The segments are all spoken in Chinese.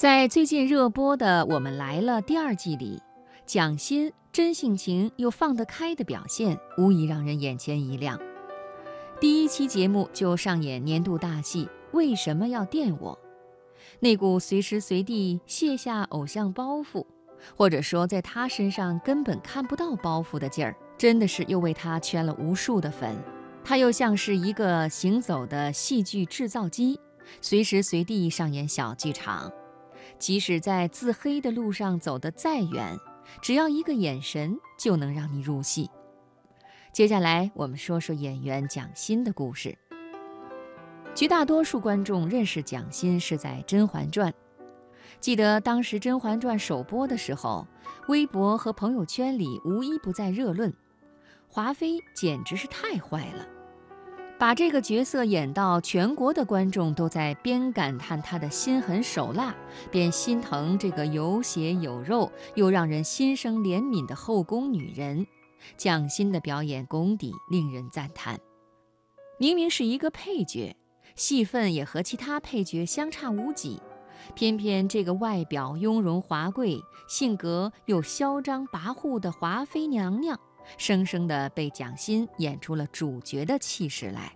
在最近热播的《我们来了》第二季里，蒋欣真性情又放得开的表现，无疑让人眼前一亮。第一期节目就上演年度大戏《为什么要电我》，那股随时随地卸下偶像包袱，或者说在他身上根本看不到包袱的劲儿，真的是又为他圈了无数的粉。他又像是一个行走的戏剧制造机，随时随地上演小剧场。即使在自黑的路上走得再远，只要一个眼神就能让你入戏。接下来我们说说演员蒋欣的故事。绝大多数观众认识蒋欣是在《甄嬛传》，记得当时《甄嬛传》首播的时候，微博和朋友圈里无一不在热论，华妃简直是太坏了。把这个角色演到全国的观众都在边感叹他的心狠手辣，边心疼这个有血有肉又让人心生怜悯的后宫女人。蒋欣的表演功底令人赞叹。明明是一个配角，戏份也和其他配角相差无几，偏偏这个外表雍容华贵、性格又嚣张跋扈的华妃娘娘。生生的被蒋欣演出了主角的气势来，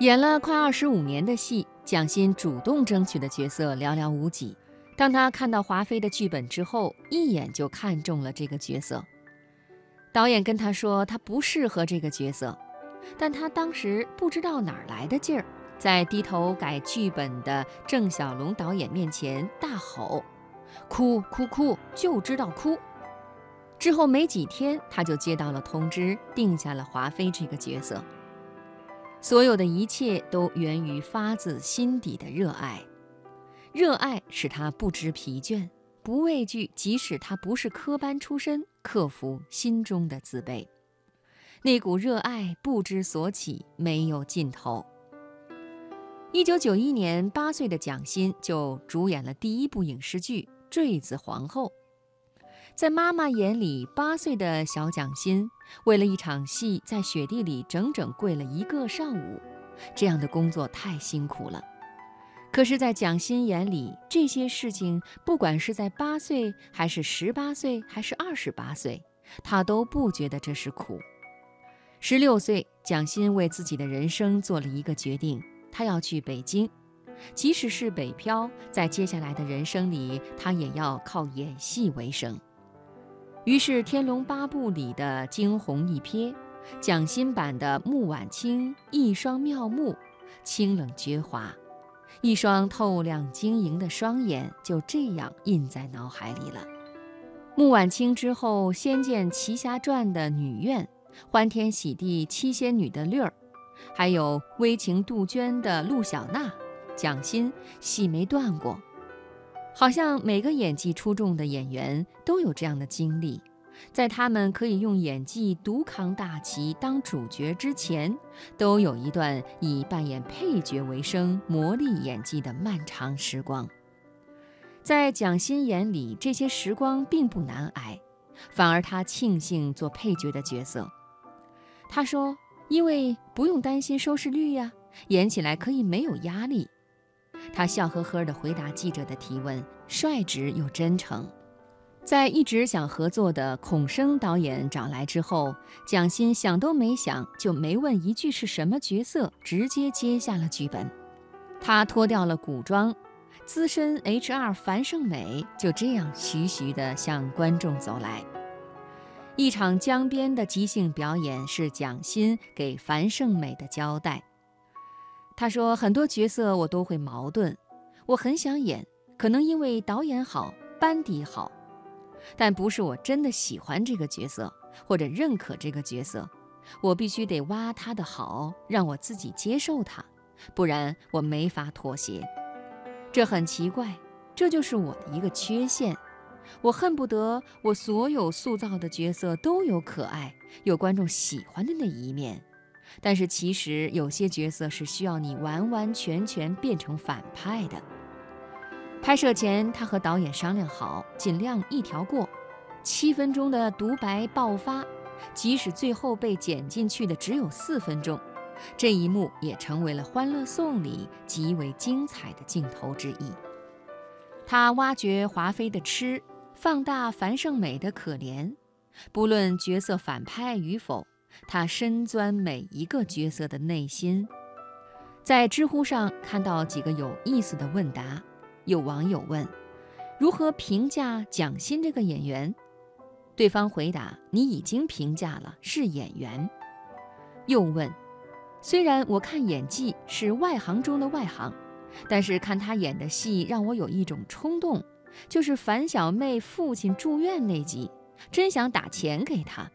演了快二十五年的戏，蒋欣主动争取的角色寥寥无几。当他看到华妃的剧本之后，一眼就看中了这个角色。导演跟他说他不适合这个角色，但他当时不知道哪儿来的劲儿，在低头改剧本的郑晓龙导演面前大吼：“哭哭哭，就知道哭！”之后没几天，他就接到了通知，定下了华妃这个角色。所有的一切都源于发自心底的热爱，热爱使他不知疲倦，不畏惧，即使他不是科班出身，克服心中的自卑。那股热爱不知所起，没有尽头。一九九一年，八岁的蒋欣就主演了第一部影视剧《坠子皇后》。在妈妈眼里，八岁的小蒋欣为了一场戏，在雪地里整整跪了一个上午，这样的工作太辛苦了。可是，在蒋欣眼里，这些事情，不管是在八岁，还是十八岁，还是二十八岁，他都不觉得这是苦。十六岁，蒋欣为自己的人生做了一个决定，他要去北京，即使是北漂，在接下来的人生里，他也要靠演戏为生。于是，《天龙八部》里的惊鸿一瞥，蒋欣版的穆婉清一双妙目，清冷绝华，一双透亮晶莹的双眼，就这样印在脑海里了。穆婉清之后，《仙剑奇侠传》的女怨，欢天喜地七仙女的绿儿，还有微情杜鹃的陆小娜，蒋欣戏没断过。好像每个演技出众的演员都有这样的经历，在他们可以用演技独扛大旗当主角之前，都有一段以扮演配角为生、磨砺演技的漫长时光。在蒋欣眼里，这些时光并不难挨，反而他庆幸做配角的角色。他说：“因为不用担心收视率呀，演起来可以没有压力。”他笑呵呵地回答记者的提问，率直又真诚。在一直想合作的孔笙导演找来之后，蒋欣想都没想，就没问一句是什么角色，直接接下了剧本。他脱掉了古装，资深 HR 樊胜美就这样徐徐地向观众走来。一场江边的即兴表演是蒋欣给樊胜美的交代。他说：“很多角色我都会矛盾，我很想演，可能因为导演好、班底好，但不是我真的喜欢这个角色或者认可这个角色，我必须得挖他的好，让我自己接受他，不然我没法妥协。这很奇怪，这就是我的一个缺陷。我恨不得我所有塑造的角色都有可爱、有观众喜欢的那一面。”但是其实有些角色是需要你完完全全变成反派的。拍摄前，他和导演商量好，尽量一条过，七分钟的独白爆发，即使最后被剪进去的只有四分钟，这一幕也成为了《欢乐颂》里极为精彩的镜头之一。他挖掘华妃的痴，放大樊胜美的可怜。不论角色反派与否，他深钻每一个角色的内心。在知乎上看到几个有意思的问答，有网友问：如何评价蒋欣这个演员？对方回答：你已经评价了，是演员。又问：虽然我看演技是外行中的外行，但是看他演的戏让我有一种冲动，就是樊小妹父亲住院那集。真想打钱给他。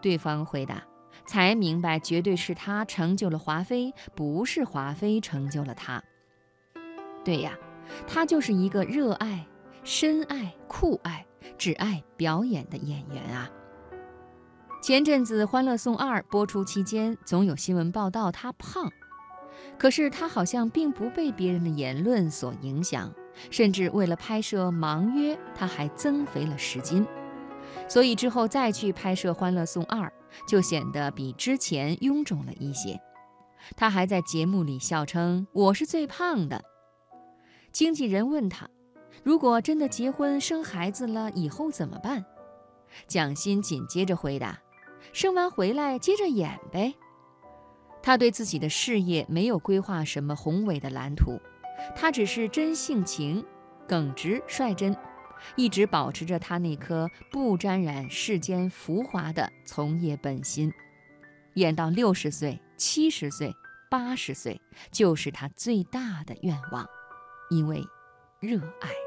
对方回答：“才明白，绝对是他成就了华妃，不是华妃成就了他。”对呀，他就是一个热爱、深爱、酷爱、只爱表演的演员啊。前阵子《欢乐颂二》播出期间，总有新闻报道他胖，可是他好像并不被别人的言论所影响。甚至为了拍摄《盲约》，他还增肥了十斤，所以之后再去拍摄《欢乐颂二》，就显得比之前臃肿了一些。他还在节目里笑称：“我是最胖的。”经纪人问他：“如果真的结婚生孩子了，以后怎么办？”蒋欣紧接着回答：“生完回来接着演呗。”他对自己的事业没有规划什么宏伟的蓝图。他只是真性情，耿直率真，一直保持着他那颗不沾染世间浮华的从业本心。演到六十岁、七十岁、八十岁，就是他最大的愿望，因为热爱。